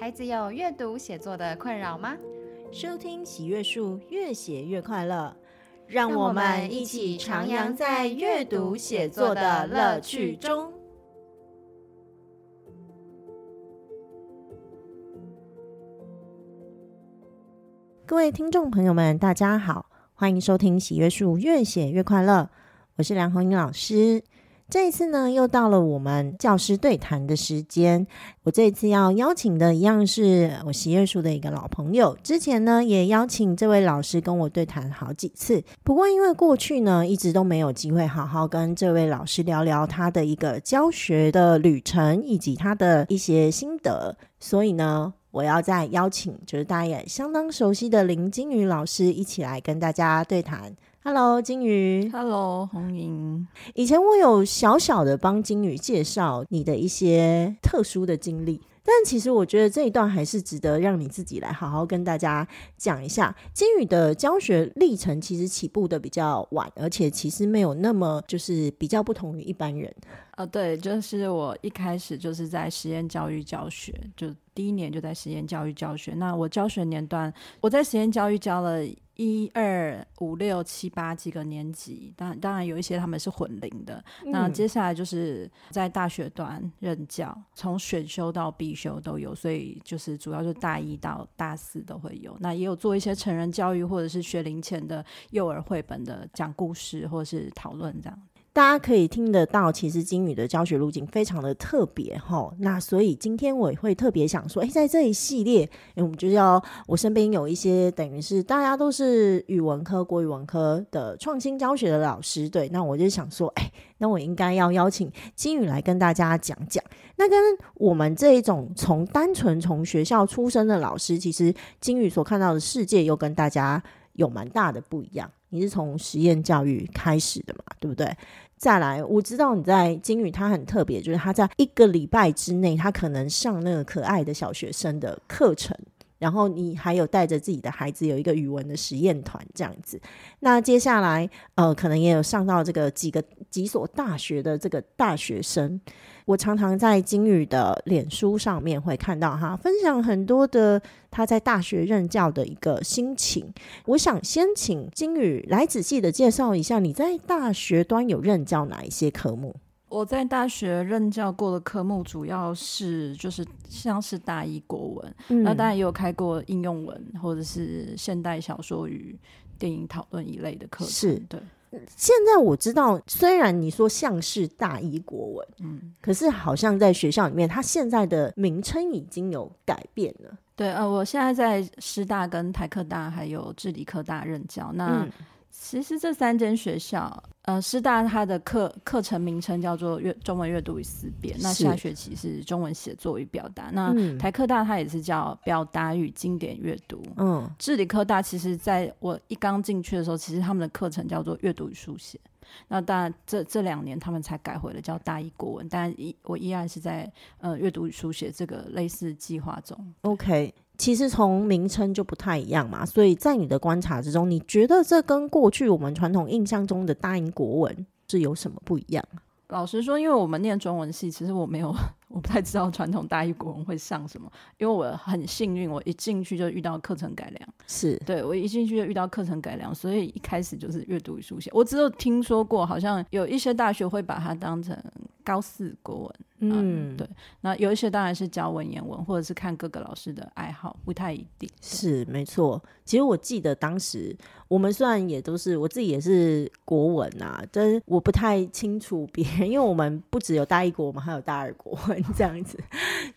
孩子有阅读写作的困扰吗？收听喜阅树，越写越快乐。让我们一起徜徉在阅读写作的乐趣中。各位听众朋友们，大家好，欢迎收听喜阅树，越写越快乐。我是梁红英老师。这一次呢，又到了我们教师对谈的时间。我这一次要邀请的一样是我喜阅树的一个老朋友。之前呢，也邀请这位老师跟我对谈好几次。不过因为过去呢，一直都没有机会好好跟这位老师聊聊他的一个教学的旅程，以及他的一些心得，所以呢，我要再邀请就是大家也相当熟悉的林金宇老师一起来跟大家对谈。Hello，金鱼。Hello，红莹。以前我有小小的帮金鱼介绍你的一些特殊的经历，但其实我觉得这一段还是值得让你自己来好好跟大家讲一下。金宇的教学历程其实起步的比较晚，而且其实没有那么就是比较不同于一般人。啊、呃，对，就是我一开始就是在实验教育教学，就第一年就在实验教育教学。那我教学年段，我在实验教育教了。一二五六七八几个年级，当当然有一些他们是混龄的。嗯、那接下来就是在大学端任教，从选修到必修都有，所以就是主要就是大一到大四都会有。那也有做一些成人教育或者是学龄前的幼儿绘本的讲故事或者是讨论这样。大家可以听得到，其实金宇的教学路径非常的特别齁。那所以今天我也会特别想说，诶，在这一系列，我们就要我身边有一些等于是大家都是语文科、国语文科的创新教学的老师，对。那我就想说，诶，那我应该要邀请金宇来跟大家讲讲。那跟我们这一种从单纯从学校出身的老师，其实金宇所看到的世界又跟大家有蛮大的不一样。你是从实验教育开始的嘛，对不对？再来，我知道你在金宇，他很特别，就是他在一个礼拜之内，他可能上那个可爱的小学生的课程，然后你还有带着自己的孩子有一个语文的实验团这样子。那接下来，呃，可能也有上到这个几个几所大学的这个大学生。我常常在金宇的脸书上面会看到哈分享很多的他在大学任教的一个心情。我想先请金宇来仔细的介绍一下你在大学端有任教哪一些科目？我在大学任教过的科目主要是就是像是大一国文，嗯、那当然也有开过应用文或者是现代小说与电影讨论一类的课程。是对。现在我知道，虽然你说像是大一国文，嗯，可是好像在学校里面，它现在的名称已经有改变了。对，呃，我现在在师大、跟台科大还有治理科大任教。那、嗯其实这三间学校，呃，师大它的课课程名称叫做阅中文阅读与思辨，那下学期是中文写作与表达。那台科大它也是叫表达与经典阅读。嗯，致理科大其实在我一刚进去的时候，其实他们的课程叫做阅读与书写。那当然这这两年他们才改回了叫大一国文，但依我依然是在呃阅读与书写这个类似计划中。OK。其实从名称就不太一样嘛，所以在你的观察之中，你觉得这跟过去我们传统印象中的大英国文是有什么不一样？老实说，因为我们念中文系，其实我没有。我不太知道传统大一国文会上什么，因为我很幸运，我一进去就遇到课程改良，是对我一进去就遇到课程改良，所以一开始就是阅读与书写。我只有听说过，好像有一些大学会把它当成高四国文，嗯，嗯，对。那有一些当然是教文言文，或者是看各个老师的爱好，不太一定。是没错。其实我记得当时我们虽然也都是我自己也是国文啊，但是我不太清楚别人，因为我们不只有大一国，我们还有大二国文。这样子，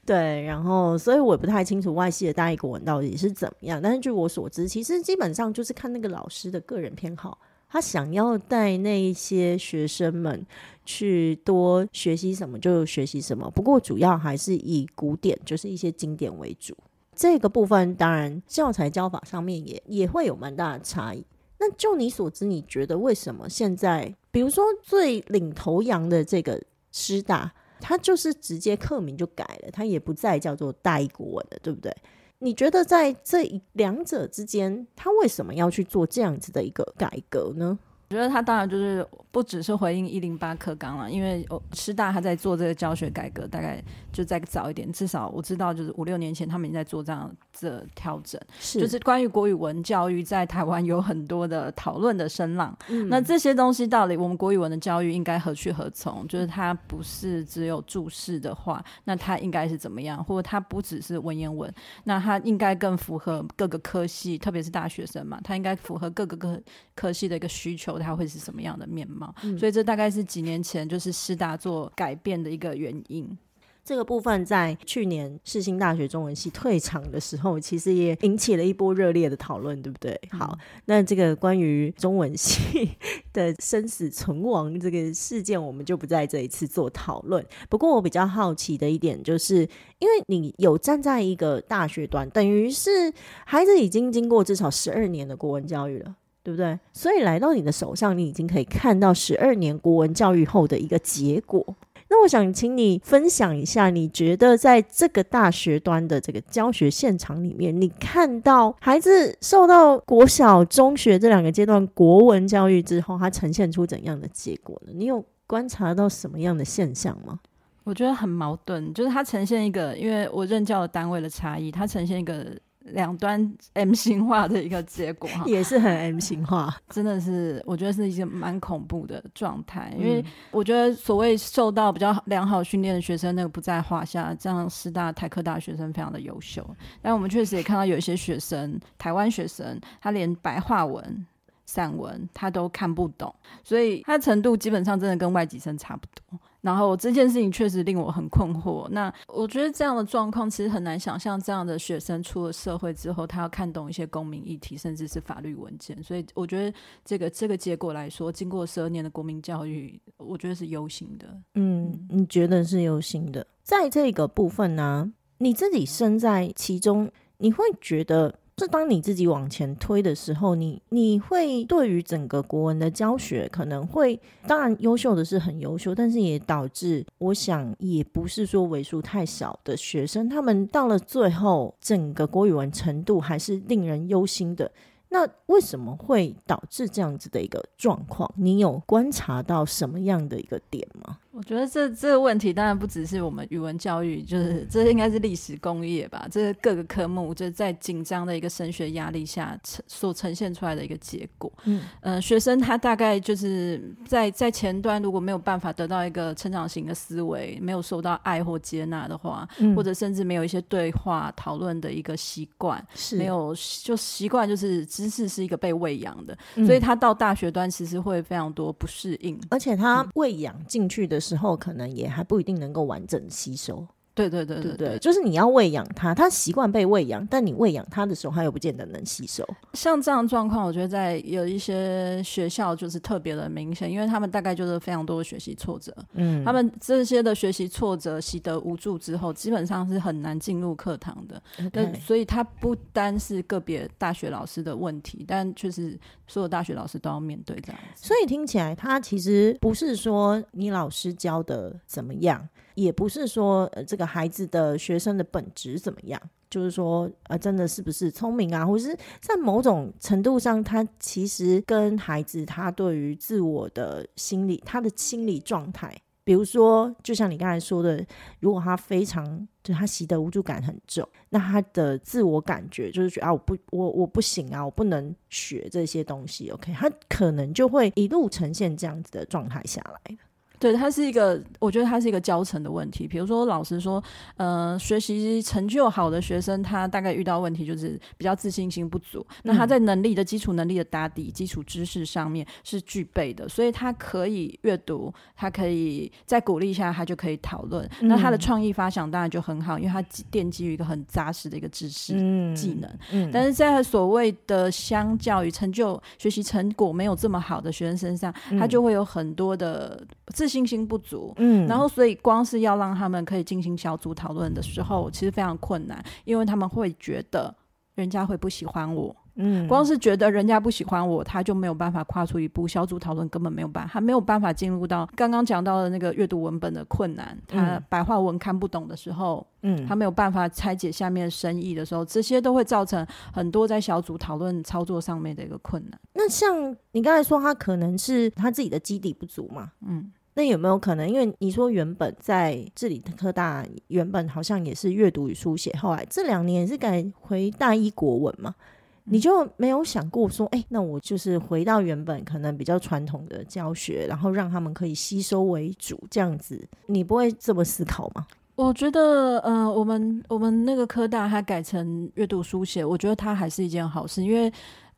对，然后所以我也不太清楚外系的大国文到底是怎么样，但是据我所知，其实基本上就是看那个老师的个人偏好，他想要带那些学生们去多学习什么就学习什么，不过主要还是以古典，就是一些经典为主。这个部分当然教材教法上面也也会有蛮大的差异。那就你所知，你觉得为什么现在，比如说最领头羊的这个师大？他就是直接刻名就改了，他也不再叫做大一国文了，对不对？你觉得在这两者之间，他为什么要去做这样子的一个改革呢？我觉得他当然就是不只是回应一零八课纲了，因为师大他在做这个教学改革，大概就再早一点，至少我知道就是五六年前他们已经在做这样的调整，是就是关于国语文教育在台湾有很多的讨论的声浪。嗯，那这些东西到底我们国语文的教育应该何去何从？就是它不是只有注释的话，那它应该是怎么样？或者它不只是文言文，那它应该更符合各个科系，特别是大学生嘛，它应该符合各个科科系的一个需求。它会是什么样的面貌？嗯，所以这大概是几年前就是师大做改变的一个原因。这个部分在去年世新大学中文系退场的时候，其实也引起了一波热烈的讨论，对不对？嗯、好，那这个关于中文系的生死存亡这个事件，我们就不在这一次做讨论。不过我比较好奇的一点，就是因为你有站在一个大学端，等于是孩子已经经过至少十二年的国文教育了。对不对？所以来到你的手上，你已经可以看到十二年国文教育后的一个结果。那我想请你分享一下，你觉得在这个大学端的这个教学现场里面，你看到孩子受到国小、中学这两个阶段国文教育之后，它呈现出怎样的结果呢？你有观察到什么样的现象吗？我觉得很矛盾，就是它呈现一个，因为我任教的单位的差异，它呈现一个。两端 M 型化的一个结果哈，也是很 M 型化，真的是我觉得是一个蛮恐怖的状态。因为我觉得所谓受到比较良好训练的学生，那个不在话下。这样师大、台科大学生非常的优秀，但我们确实也看到有一些学生，台湾学生，他连白话文、散文他都看不懂，所以他的程度基本上真的跟外籍生差不多。然后这件事情确实令我很困惑。那我觉得这样的状况其实很难想象，这样的学生出了社会之后，他要看懂一些公民议题，甚至是法律文件。所以我觉得这个这个结果来说，经过十二年的国民教育，我觉得是忧心的。嗯，你觉得是忧心的？在这个部分呢、你自己身在其中，你会觉得？是当你自己往前推的时候，你你会对于整个国文的教学可能会，当然优秀的是很优秀，但是也导致，我想也不是说为数太少的学生，他们到了最后，整个国语文程度还是令人忧心的。那为什么会导致这样子的一个状况？你有观察到什么样的一个点吗？我觉得这这个问题当然不只是我们语文教育，就是这应该是历史工业吧。这是各个科目就是在紧张的一个升学压力下呈所呈现出来的一个结果。嗯，呃，学生他大概就是在在前端如果没有办法得到一个成长型的思维，没有受到爱或接纳的话，嗯，或者甚至没有一些对话讨论的一个习惯，是没有就习惯就是。知识是一个被喂养的，所以他到大学端其实会非常多不适应，而且他喂养进去的时候，可能也还不一定能够完整吸收。对对对对对，就是你要喂养它，它习惯被喂养，但你喂养它的时候，它又不见得能吸收。像这样状况，我觉得在有一些学校就是特别的明显，因为他们大概就是非常多的学习挫折，嗯，他们这些的学习挫折习得无助之后，基本上是很难进入课堂的。那 Okay. 所以他不单是个别大学老师的问题，但确实所有大学老师都要面对这样子。所以听起来，他其实不是说你老师教的怎么样。也不是说呃，这个孩子的学生的本质怎么样，就是说呃，真的是不是聪明啊，或是在某种程度上，他其实跟孩子他对于自我的心理，他的心理状态，比如说，就像你刚才说的，如果他非常就他习得无助感很重，那他的自我感觉就是觉得啊，我不我我不行啊，我不能学这些东西，OK，他可能就会一路呈现这样子的状态下来。对，它是一个，我觉得它是一个教程的问题。比如说，老师说，呃，学习成就好的学生，他大概遇到问题就是比较自信心不足。嗯、那他在能力的基础能力的打底、基础知识上面是具备的，所以他可以阅读，他可以在鼓励下，他就可以讨论。嗯、那他的创意发想当然就很好，因为他奠基于一个很扎实的一个知识技能。嗯嗯、但是在所谓的相较于成就学习成果没有这么好的学生身上，嗯、他就会有很多的自信心不足，嗯，然后所以光是要让他们可以进行小组讨论的时候，其实非常困难，因为他们会觉得人家会不喜欢我，嗯，光是觉得人家不喜欢我，他就没有办法跨出一步。小组讨论根本没有办法，他没有办法进入到刚刚讲到的那个阅读文本的困难。他白话文看不懂的时候，嗯，他没有办法拆解下面深意的时候，这些都会造成很多在小组讨论操作上面的一个困难。那像你刚才说，他可能是他自己的基底不足嘛？嗯。那有没有可能？因为你说原本在治理科大，原本好像也是阅读与书写，后来这两年是改回大一国文嘛？你就没有想过说，哎、欸，那我就是回到原本可能比较传统的教学，然后让他们可以吸收为主，这样子，你不会这么思考吗？我觉得，呃，我们我们那个科大它改成阅读书写，我觉得它还是一件好事，因为。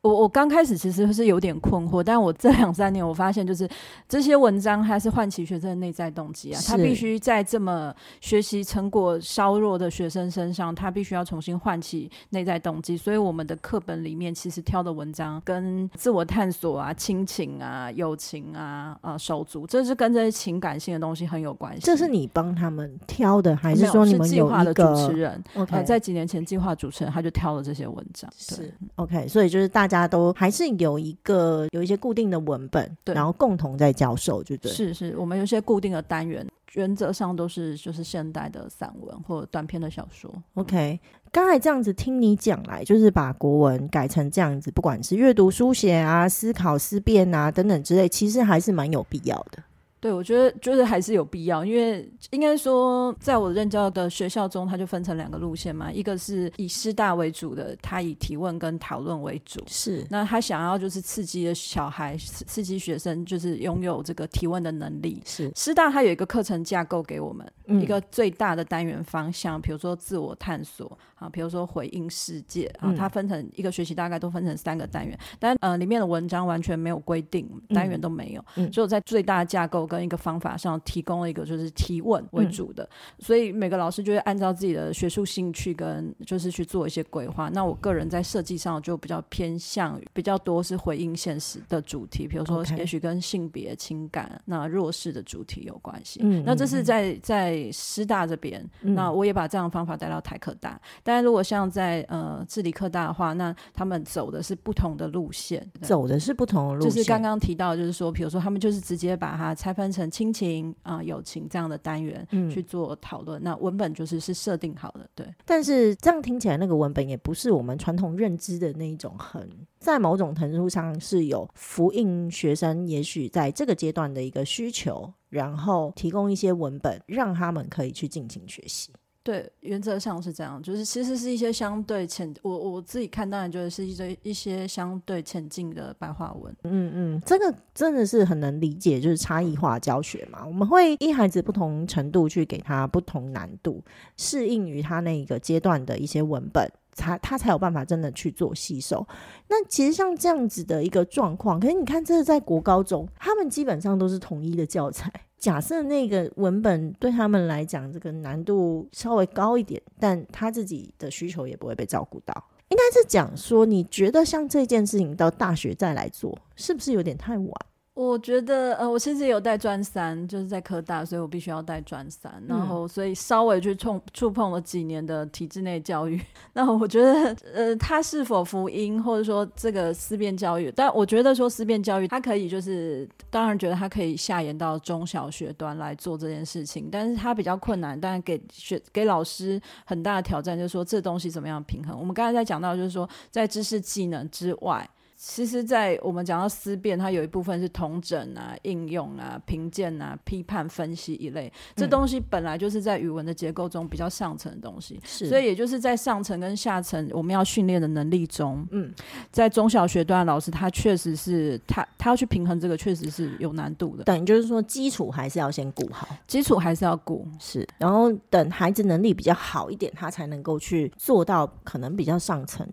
我我刚开始其实是有点困惑，但我这两三年我发现，就是这些文章它是唤起学生的内在动机啊，他必须在这么学习成果稍弱的学生身上，他必须要重新唤起内在动机。所以我们的课本里面其实挑的文章跟自我探索啊、亲情啊、友情啊、啊手足，这是跟这些情感性的东西很有关系。这是你帮他们挑的，还是说你们有一个计划的主持人？OK，、呃、在几年前计划主持人他就挑了这些文章。是 OK，所以就是大家。大家都还是有一个有一些固定的文本，对，然后共同在教授，就对。是是，我们有些固定的单元，原则上都是就是现代的散文或短篇的小说。OK，刚才这样子听你讲来，就是把国文改成这样子，不管是阅读、书写啊、思考、思辨啊等等之类，其实还是蛮有必要的。对，我觉得就是还是有必要，因为应该说，在我任教的学校中，它就分成两个路线嘛，一个是以师大为主的，他以提问跟讨论为主，是。那他想要就是刺激的小孩，刺激学生，就是拥有这个提问的能力。是。师大它有一个课程架构给我们，嗯、一个最大的单元方向，比如说自我探索啊，比如说回应世界啊，它分成一个学期大概都分成三个单元，但呃里面的文章完全没有规定，单元都没有，嗯、只有在最大的架构。跟一个方法上提供了一个就是提问为主的，嗯、所以每个老师就会按照自己的学术兴趣跟就是去做一些规划。那我个人在设计上就比较偏向于比较多是回应现实的主题，比如说也许跟性别、情感、那弱势的主题有关系。嗯，那这是在在师大这边，嗯，那我也把这样的方法带到台科大。但如果像在呃智理科大的话，那他们走的是不同的路线，走的是不同的路线。就是刚刚提到，就是说，比如说他们就是直接把它拆分。分成亲情啊、呃、友情这样的单元去做讨论，嗯，那文本就是是设定好的，对。但是这样听起来，那个文本也不是我们传统认知的那一种很，在某种程度上是有复印学生，也许在这个阶段的一个需求，然后提供一些文本，让他们可以去进行学习。对，原则上是这样，就是其实是一些相对浅，我我自己看当然觉得是一些一些相对浅近的白话文。嗯嗯，这个真的是很能理解，就是差异化教学嘛，我们会依孩子不同程度去给他不同难度，适应于他那一个阶段的一些文本，才他才有办法真的去做吸收。那其实像这样子的一个状况，可是你看，这是在国高中，他们基本上都是统一的教材。假设那个文本对他们来讲，这个难度稍微高一点，但他自己的需求也不会被照顾到。应该是讲说，你觉得像这件事情到大学再来做，是不是有点太晚？我觉得，呃，我其实有带专三，就是在科大，所以我必须要带专三，然后所以稍微去触触碰了几年的体制内教育。那我觉得，呃，它是否福音，或者说这个思辨教育？但我觉得说思辨教育，它可以就是，当然觉得它可以下延到中小学端来做这件事情，但是它比较困难，但给学给老师很大的挑战，就是说这东西怎么样平衡？我们刚才在讲到，就是说在知识技能之外。其实，在我们讲到思辨，它有一部分是统整啊、应用啊、评鉴啊、批判分析一类。这东西本来就是在语文的结构中比较上层的东西，是。所以也就是在上层跟下层我们要训练的能力中，嗯，在中小学段老师他确实是他他要去平衡这个，确实是有难度的。等于就是说，基础还是要先顾好，基础还是要顾，是。然后等孩子能力比较好一点，他才能够去做到可能比较上层。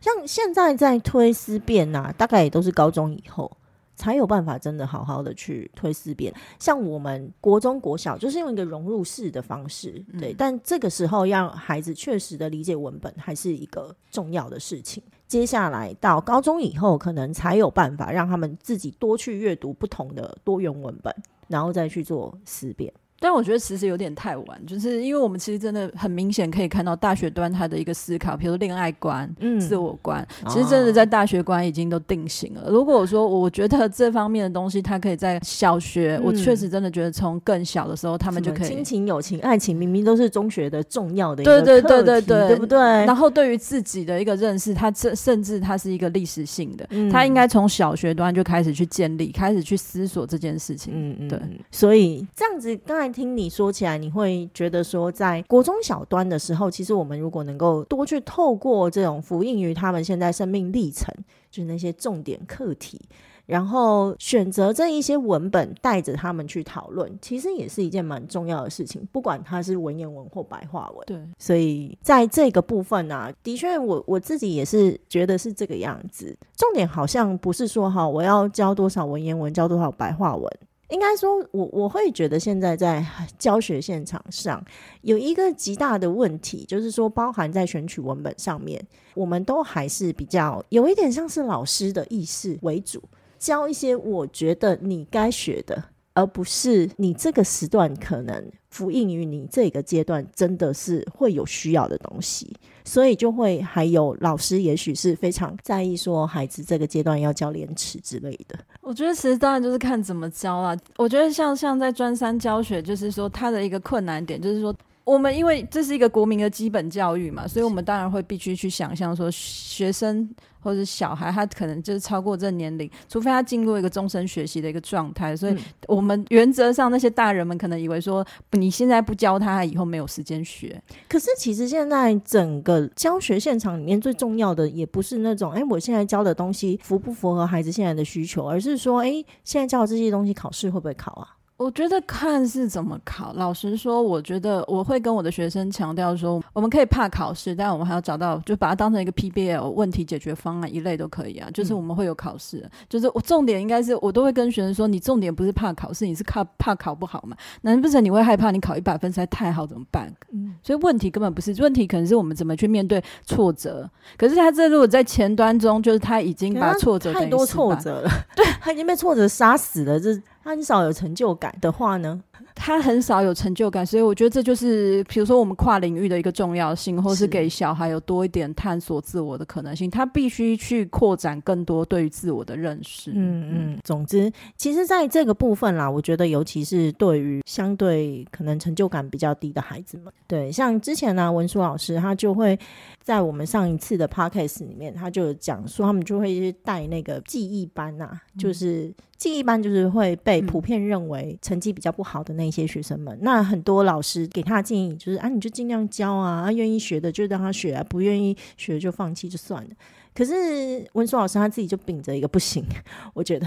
像现在在推思辨啊，大概也都是高中以后才有办法真的好好的去推思辨。像我们国中、国小，就是用一个融入式的方式，对。嗯、但这个时候，让孩子确实的理解文本，还是一个重要的事情。接下来到高中以后，可能才有办法让他们自己多去阅读不同的多元文本，然后再去做思辨。但我觉得其实有点太晚，就是因为我们其实真的很明显可以看到大学端他的一个思考，比如恋爱观、嗯、自我观，其实真的在大学观已经都定型了。哦、如果我说我觉得这方面的东西，他可以在小学，嗯、我确实真的觉得从更小的时候他们就可以亲情、友情、爱情，明明都是中学的重要的一个对对对对对，对不对？然后对于自己的一个认识，他甚甚至他是一个历史性的，嗯、他应该从小学端就开始去建立，开始去思索这件事情。嗯嗯，对。所以这样子，刚才听你说起来。你会觉得说，在国中小端的时候，其实我们如果能够多去透过这种福音于他们现在生命历程，就是那些重点课题，然后选择这一些文本带着他们去讨论，其实也是一件蛮重要的事情。不管它是文言文或白话文，对。所以在这个部分呢、啊，的确，我我自己也是觉得是这个样子。重点好像不是说哈，我要教多少文言文，教多少白话文。应该说我，我会觉得现在在教学现场上有一个极大的问题，就是说，包含在选取文本上面，我们都还是比较有一点像是老师的意识为主，教一些我觉得你该学的。而不是你这个时段可能服应于你这个阶段真的是会有需要的东西，所以就会还有老师也许是非常在意说孩子这个阶段要教廉耻之类的。我觉得其实当然就是看怎么教啦。我觉得像像在专三教学，就是说他的一个困难点就是说。我们因为这是一个国民的基本教育嘛，所以我们当然会必须去想象说，学生或者小孩他可能就是超过这年龄，除非他进入一个终身学习的一个状态。所以我们原则上那些大人们可能以为说，你现在不教他，他以后没有时间学。可是其实现在整个教学现场里面最重要的，也不是那种哎，我现在教的东西符不符合孩子现在的需求，而是说，哎，现在教的这些东西考试会不会考啊？我觉得看是怎么考。老实说，我觉得我会跟我的学生强调说，我们可以怕考试，但我们还要找到，就把它当成一个 PBL 问题解决方案一类都可以啊。就是我们会有考试，嗯、就是我重点应该是，我都会跟学生说，你重点不是怕考试，你是怕怕考不好嘛？难不成你会害怕你考一百分实在太好怎么办？嗯，所以问题根本不是问题，可能是我们怎么去面对挫折。可是他这如果在前端中，就是他已经把挫折太多挫折了，对，他已经被挫折杀死了，这。很少有成就感的话呢？他很少有成就感，所以我觉得这就是，比如说我们跨领域的一个重要性，或是给小孩有多一点探索自我的可能性。他必须去扩展更多对于自我的认识。嗯嗯。总之，其实在这个部分啦，我觉得尤其是对于相对可能成就感比较低的孩子们，对，像之前呢、啊，文书老师他就会在我们上一次的 podcast 里面，他就讲说，他们就会带那个记忆班啊，嗯、就是。记忆班就是会被普遍认为成绩比较不好的那一些学生们，那很多老师给他建议就是啊，你就尽量教啊，啊，愿意学的就让他学啊，不愿意学就放弃就算了。可是文书老师他自己就秉着一个不行，我觉得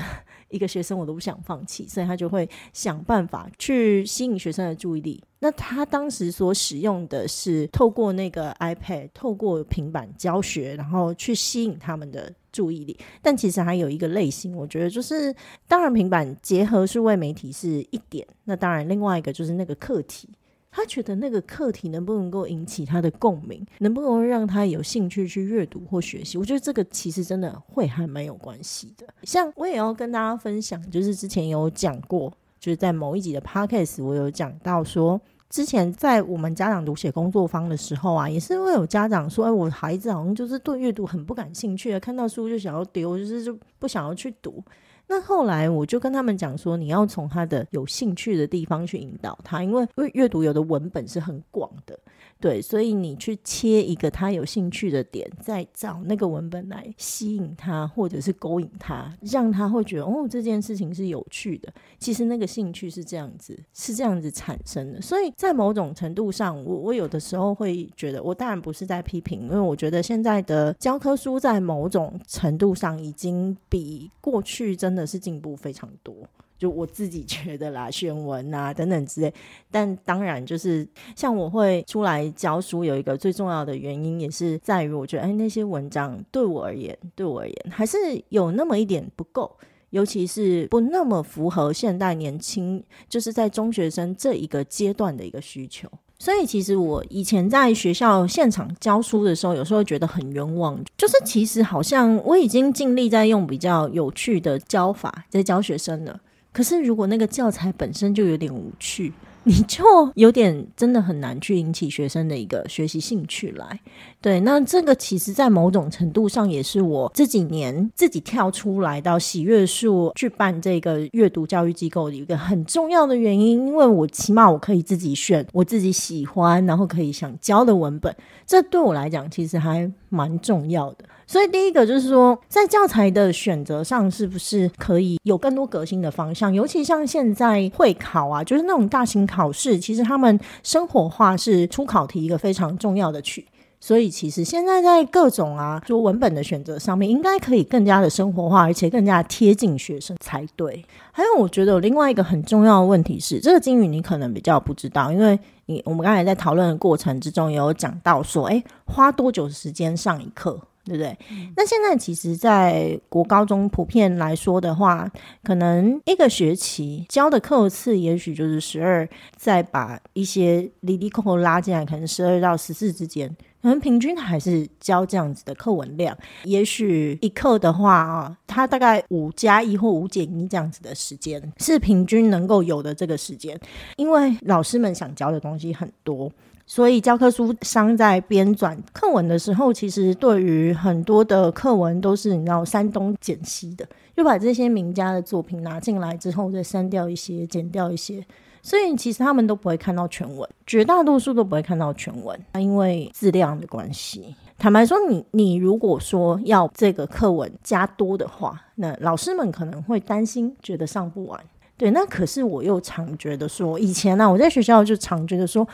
一个学生我都不想放弃，所以他就会想办法去吸引学生的注意力。那他当时所使用的是透过那个 iPad，透过平板教学，然后去吸引他们的注意力。但其实还有一个类型，我觉得就是当然平板结合数位媒体是一点，那当然另外一个就是那个课题。他觉得那个课题能不能够引起他的共鸣，能不能让他有兴趣去阅读或学习？我觉得这个其实真的会还蛮有关系的。像我也要跟大家分享，就是之前有讲过，就是在某一集的 podcast，我有讲到说，之前在我们家长读写工作坊的时候啊，也是会有家长说，哎，我孩子好像就是对阅读很不感兴趣，看到书就想要丢，就是就不想要去读。那后来我就跟他们讲说，你要从他的有兴趣的地方去引导他，因为因为阅读有的文本是很广的。对，所以你去切一个他有兴趣的点，再找那个文本来吸引他，或者是勾引他，让他会觉得哦，这件事情是有趣的。其实那个兴趣是这样子，是这样子产生的。所以在某种程度上，我我有的时候会觉得，我当然不是在批评，因为我觉得现在的教科书在某种程度上已经比过去真的是进步非常多。就我自己觉得啦，选文啊等等之类，但当然就是像我会出来教书，有一个最重要的原因，也是在于我觉得，哎，那些文章对我而言，对我而言还是有那么一点不够，尤其是不那么符合现代年轻，就是在中学生这一个阶段的一个需求。所以其实我以前在学校现场教书的时候，有时候觉得很冤枉，就是其实好像我已经尽力在用比较有趣的教法在教学生了。可是，如果那个教材本身就有点无趣，你就有点真的很难去引起学生的一个学习兴趣来。对，那这个其实在某种程度上也是我这几年自己跳出来到喜悦树去办这个阅读教育机构的一个很重要的原因，因为我起码我可以自己选我自己喜欢，然后可以想教的文本，这对我来讲其实还蛮重要的。所以第一个就是说，在教材的选择上，是不是可以有更多革新的方向？尤其像现在会考啊，就是那种大型考试，其实他们生活化是出考题一个非常重要的区。所以，其实现在在各种啊，就文本的选择上面，应该可以更加的生活化，而且更加贴近学生才对。还有，我觉得另外一个很重要的问题是，这个金鱼你可能比较不知道，因为你我们刚才在讨论的过程之中也有讲到说，哎，花多久时间上一课，对不对？嗯。那现在其实，在国高中普遍来说的话，可能一个学期教的课次也许就是十二，再把一些离离扣扣拉进来，可能十二到十四之间。可能平均还是教这样子的课文量，也许一课的话啊，它大概五加一或五减一这样子的时间是平均能够有的这个时间，因为老师们想教的东西很多，所以教科书商在编纂课文的时候，其实对于很多的课文都是你知道删东减西的，就把这些名家的作品拿进来之后，再删掉一些，减掉一些。所以其实他们都不会看到全文，绝大多数都不会看到全文，因为质量的关系。坦白说你，你你如果说要这个课文加多的话，那老师们可能会担心，觉得上不完。对，那可是我又常觉得说，以前呢、啊，我在学校就常觉得说，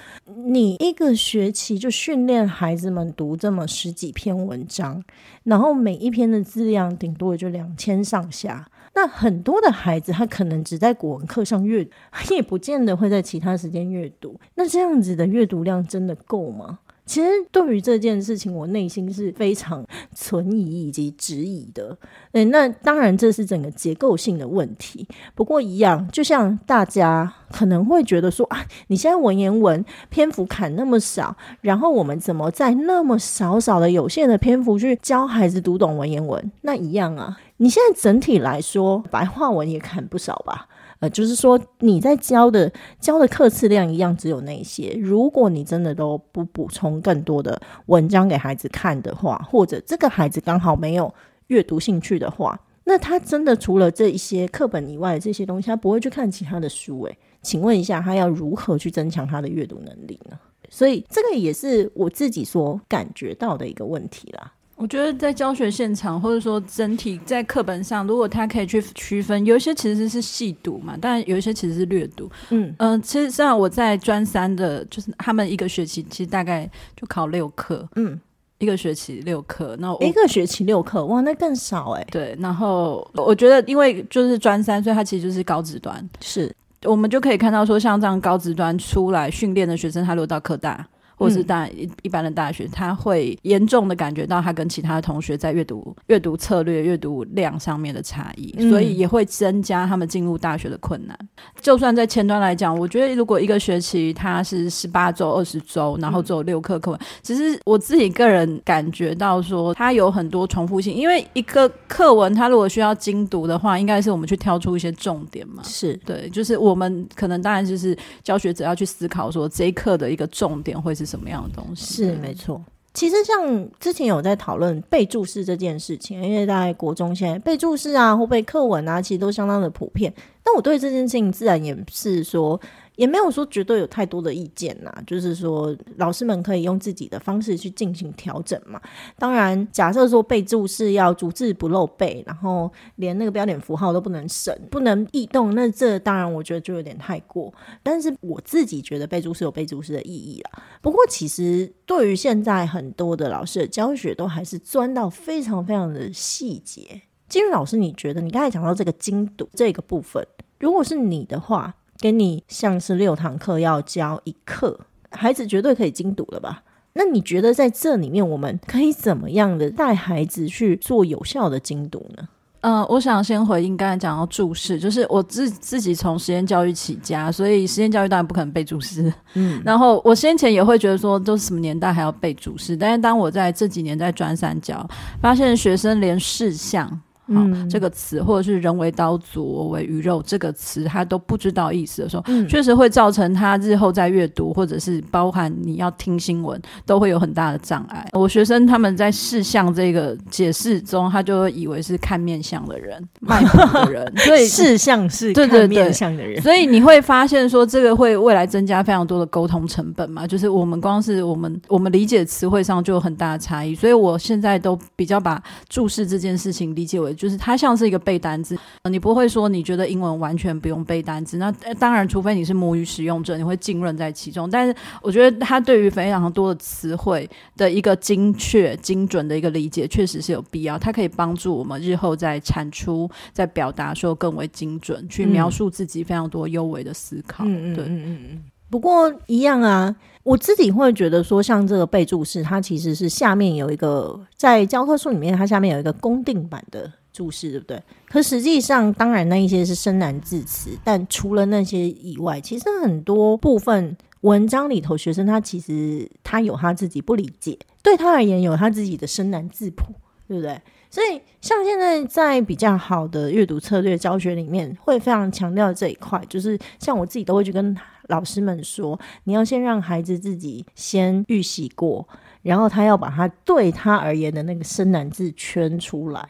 你一个学期就训练孩子们读这么十几篇文章，然后每一篇的质量顶多也就两千上下。那很多的孩子，他可能只在国文课上阅，也不见得会在其他时间阅读。那这样子的阅读量真的够吗？其实对于这件事情，我内心是非常存疑以及质疑的。诶，那当然这是整个结构性的问题。不过一样，就像大家可能会觉得说啊，你现在文言文篇幅砍那么少，然后我们怎么在那么少少的有限的篇幅去教孩子读懂文言文？那一样啊，你现在整体来说，白话文也砍不少吧？就是说你在教的教的课次量一样，只有那些。如果你真的都不补充更多的文章给孩子看的话，或者这个孩子刚好没有阅读兴趣的话，那他真的除了这一些课本以外的这些东西，他不会去看其他的书。诶，请问一下，他要如何去增强他的阅读能力呢？所以这个也是我自己所感觉到的一个问题啦。我觉得在教学现场，或者说整体在课本上，如果他可以去区分，有一些其实是细读嘛，但有一些其实是略读。嗯嗯、呃，其实像我在专三的，就是他们一个学期其实大概就考六课，嗯，一个学期六课，那一个学期六课，哇，那更少哎、欸。对，然后我觉得因为就是专三，所以它其实就是高职端，是我们就可以看到说，像这样高职端出来训练的学生，他落到科大。或是大一一般的大学，他会严重的感觉到他跟其他同学在阅读阅读策略、阅读量上面的差异，所以也会增加他们进入大学的困难。就算在前端来讲，我觉得如果一个学期他是十八周、二十周，然后只有六课课文，其实我自己个人感觉到说，他有很多重复性。因为一个课文，他如果需要精读的话，应该是我们去挑出一些重点嘛。是对，就是我们可能当然就是教学者要去思考说，这一课的一个重点会是。什么样的东西？是没错。其实像之前有在讨论背注释这件事情，因为在国中现在背注释啊或背课文啊，其实都相当的普遍。但我对这件事情自然也是说。也没有说绝对有太多的意见呐，就是说老师们可以用自己的方式去进行调整嘛。当然，假设说背注释要逐字不漏背，然后连那个标点符号都不能省、不能异动，那这当然我觉得就有点太过。但是我自己觉得背注释有背注释的意义啦。不过其实对于现在很多的老师的教学，都还是钻到非常非常的细节。金鱼老师，你觉得你刚才讲到这个精读这个部分，如果是你的话？给你像是六堂课要教一课，孩子绝对可以精读了吧？那你觉得在这里面我们可以怎么样的带孩子去做有效的精读呢？嗯、呃，我想先回应刚才讲到注释，就是我自自己从实验教育起家，所以实验教育当然不可能背注释。嗯，然后我先前也会觉得说，都是什么年代还要背注释？但是当我在这几年在专三教，发现学生连事项。好、嗯、这个词，或者是人为刀俎，我为鱼肉这个词，他都不知道意思的时候，嗯、确实会造成他日后在阅读，或者是包含你要听新闻，都会有很大的障碍。我学生他们在视相这个解释中，他就会以为是看面相的人，卖货的人，所以视相是看面相的人，所以你会发现说，这个会未来增加非常多的沟通成本嘛？就是我们光是我们我们理解词汇上就有很大的差异，所以我现在都比较把注释这件事情理解为。就是它像是一个背单字，你不会说你觉得英文完全不用背单词。那当然，除非你是母语使用者，你会浸润在其中。但是我觉得它对于非常多的词汇的一个精确、精准的一个理解，确实是有必要。它可以帮助我们日后在产出、在表达时候更为精准，去描述自己非常多优美的思考。嗯对，嗯嗯嗯嗯。不过一样啊，我自己会觉得说，像这个备注式，它其实是下面有一个在教科书里面，它下面有一个公定版的。注释对不对？可实际上，当然那一些是生难字词，但除了那些以外，其实很多部分文章里头，学生他其实他有他自己不理解，对他而言有他自己的生难字谱，对不对？所以，像现在在比较好的阅读策略教学里面，会非常强调这一块，就是像我自己都会去跟老师们说，你要先让孩子自己先预习过。然后他要把他对他而言的那个深难字圈出来，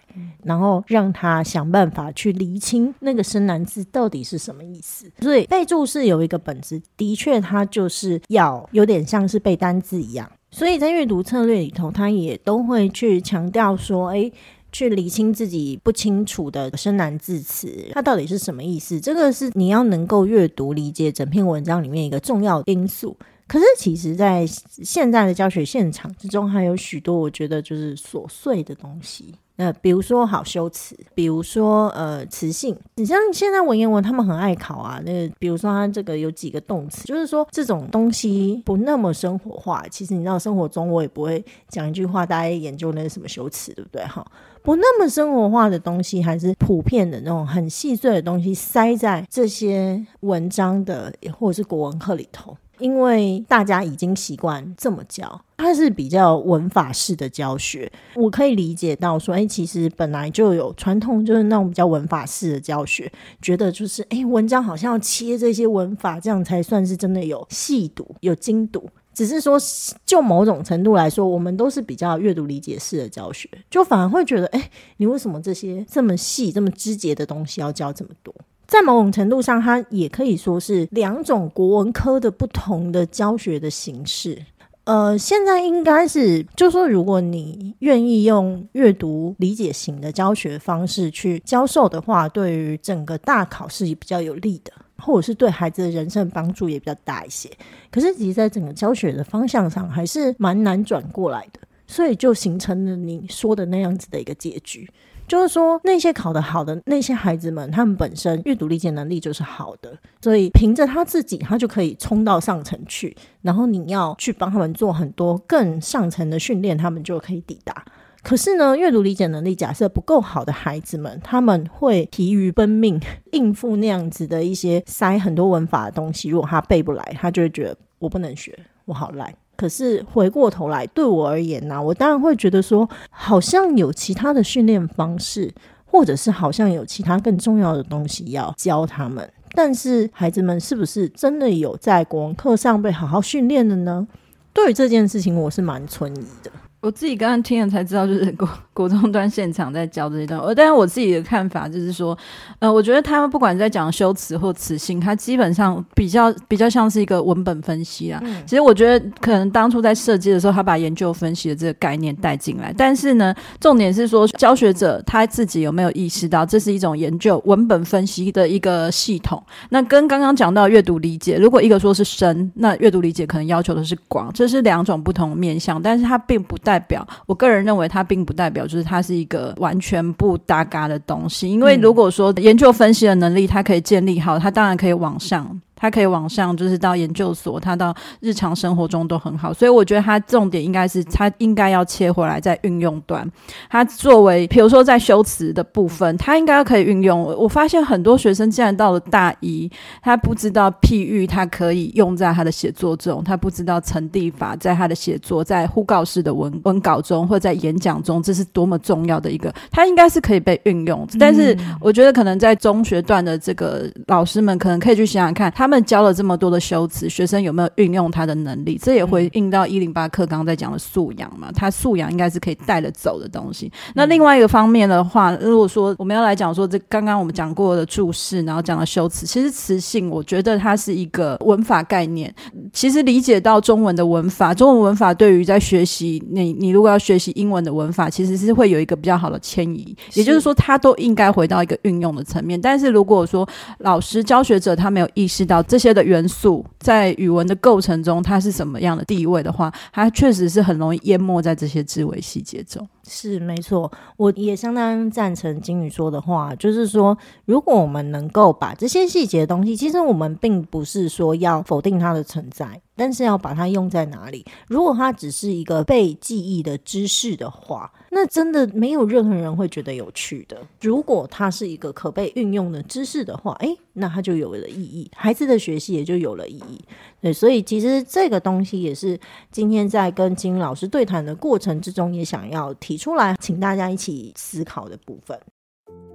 然后让他想办法去厘清那个深难字到底是什么意思。所以备注是有一个本质，的确它就是要有点像是背单字一样。所以在阅读策略里头，他也都会去强调说，诶，去理清自己不清楚的深难字词，它到底是什么意思。这个是你要能够阅读理解整篇文章里面一个重要因素。可是，其实，在现在的教学现场之中，还有许多我觉得就是琐碎的东西。那比如说好修辞，比如说呃词性，你像现在文言文他们很爱考啊。那比如说它这个有几个动词，就是说这种东西不那么生活化。其实你知道，生活中我也不会讲一句话，大家研究那个什么修辞，对不对？哈，不那么生活化的东西，还是普遍的那种很细碎的东西，塞在这些文章的或者是国文课里头。因为大家已经习惯这么教，它是比较文法式的教学。我可以理解到说，哎，其实本来就有传统，就是那种比较文法式的教学，觉得就是，哎，文章好像要切这些文法，这样才算是真的有细读、有精读。只是说，就某种程度来说，我们都是比较阅读理解式的教学，就反而会觉得，哎，你为什么这些这么细、这么枝节的东西要教这么多？在某种程度上，它也可以说是两种国文科的不同的教学的形式。呃，现在应该是，就说，如果你愿意用阅读理解型的教学方式去教授的话，对于整个大考是比较有利的，或者是对孩子的人生帮助也比较大一些。可是，其实在整个教学的方向上，还是蛮难转过来的，所以就形成了你说的那样子的一个结局。就是说，那些考得好的那些孩子们，他们本身阅读理解能力就是好的，所以凭着他自己，他就可以冲到上层去。然后你要去帮他们做很多更上层的训练，他们就可以抵达。可是呢，阅读理解能力假设不够好的孩子们，他们会疲于奔命应付那样子的一些塞很多文法的东西。如果他背不来，他就会觉得我不能学，我好烂。可是回过头来，对我而言呢、我当然会觉得说，好像有其他的训练方式，或者是好像有其他更重要的东西要教他们。但是孩子们是不是真的有在国文课上被好好训练的呢？对于这件事情，我是蛮存疑的。我自己刚刚听了才知道，就是国 国中端现场在教这些东西。但是我自己的看法就是说，呃，我觉得他们不管在讲修辞或词性，它基本上比较比较像是一个文本分析啊。嗯、其实我觉得可能当初在设计的时候，他把研究分析的这个概念带进来。但是呢，重点是说教学者他自己有没有意识到这是一种研究文本分析的一个系统？那跟刚刚讲到阅读理解，如果一个说是深，那阅读理解可能要求的是广，这是两种不同的面向，但是它并不带。代表我个人认为，它并不代表就是它是一个完全不搭嘎的东西。因为如果说研究分析的能力，它可以建立好，它当然可以往上他可以往上，就是到研究所，他到日常生活中都很好。所以我觉得他重点应该是他应该要切回来在运用端。他作为，比如说在修辞的部分，他应该可以运用。我发现很多学生竟然到了大一，他不知道譬喻，他可以用在他的写作中，他不知道层递法在他的写作，在呼告式的文文稿中或在演讲中，这是多么重要的一个，他应该是可以被运用。但是我觉得可能在中学段的这个老师们，可能可以去想想看，他们教了这么多的修辞，学生有没有运用他的能力？这也回应到一零八课刚刚在讲的素养嘛，他素养应该是可以带得走的东西。那另外一个方面的话，如果说我们要来讲说这刚刚我们讲过的注释，然后讲的修辞，其实词性，我觉得它是一个文法概念。其实理解到中文的文法，中文文法对于在学习你你如果要学习英文的文法，其实是会有一个比较好的迁移。也就是说，它都应该回到一个运用的层面。但是如果说老师教学者他没有意识到这些的元素在语文的构成中，它是什么样的地位的话，它确实是很容易淹没在这些枝微细节中。是没错，我也相当赞成金鱼说的话，就是说，如果我们能够把这些细节的东西，其实我们并不是说要否定它的存在。但是要把它用在哪里？如果它只是一个被记忆的知识的话，那真的没有任何人会觉得有趣的。如果它是一个可被运用的知识的话，诶，那它就有了意义，孩子的学习也就有了意义。对，所以其实这个东西也是今天在跟金老师对谈的过程之中，也想要提出来，请大家一起思考的部分。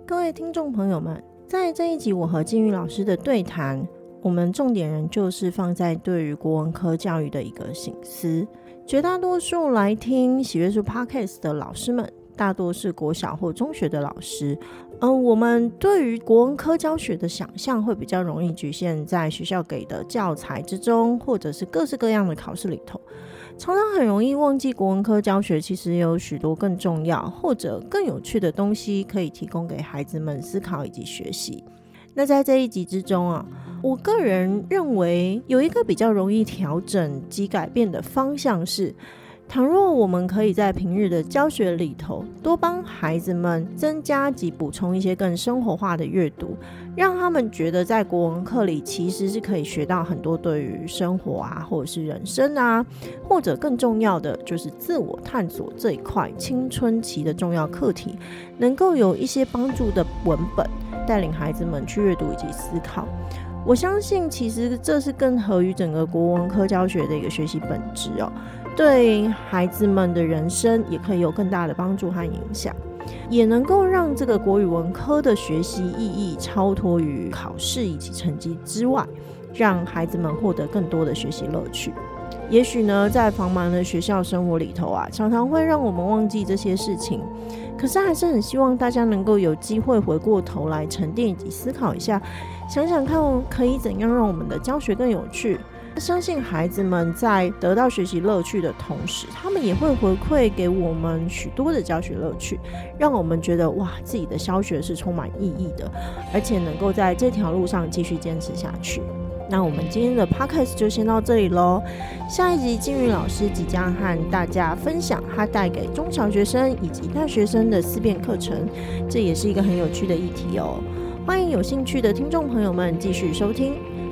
各位听众朋友们，在这一集我和金玉老师的对谈。我们重点人就是放在对于国文科教育的一个省思。绝大多数来听喜阅树 Podcast 的老师们，大多是国小或中学的老师。嗯、我们对于国文科教学的想象会比较容易局限在学校给的教材之中，或者是各式各样的考试里头，常常很容易忘记国文科教学其实有许多更重要或者更有趣的东西可以提供给孩子们思考以及学习。那在这一集之中啊，我个人认为有一个比较容易调整及改变的方向是，倘若我们可以在平日的教学里头多帮孩子们增加及补充一些更生活化的阅读，让他们觉得在国文课里其实是可以学到很多对于生活啊，或者是人生啊，或者更重要的就是自我探索这一块青春期的重要课题，能够有一些帮助的文本。带领孩子们去阅读以及思考，我相信其实这是更合于整个国文科教学的一个学习本质哦，对孩子们的人生也可以有更大的帮助和影响，也能够让这个国语文科的学习意义超脱于考试以及成绩之外，让孩子们获得更多的学习乐趣。也许呢，在繁忙的学校生活里头啊，常常会让我们忘记这些事情。可是还是很希望大家能够有机会回过头来沉淀以及思考一下，想想看可以怎样让我们的教学更有趣。相信孩子们在得到学习乐趣的同时，他们也会回馈给我们许多的教学乐趣，让我们觉得哇，自己的教学是充满意义的，而且能够在这条路上继续坚持下去。那我们今天的 podcast 就先到这里喽。下一集金鱼老师即将和大家分享他带给中小学生以及大学生的思辨课程，这也是一个很有趣的议题哦。欢迎有兴趣的听众朋友们继续收听。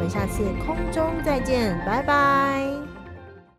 我们下次空中再见，拜拜。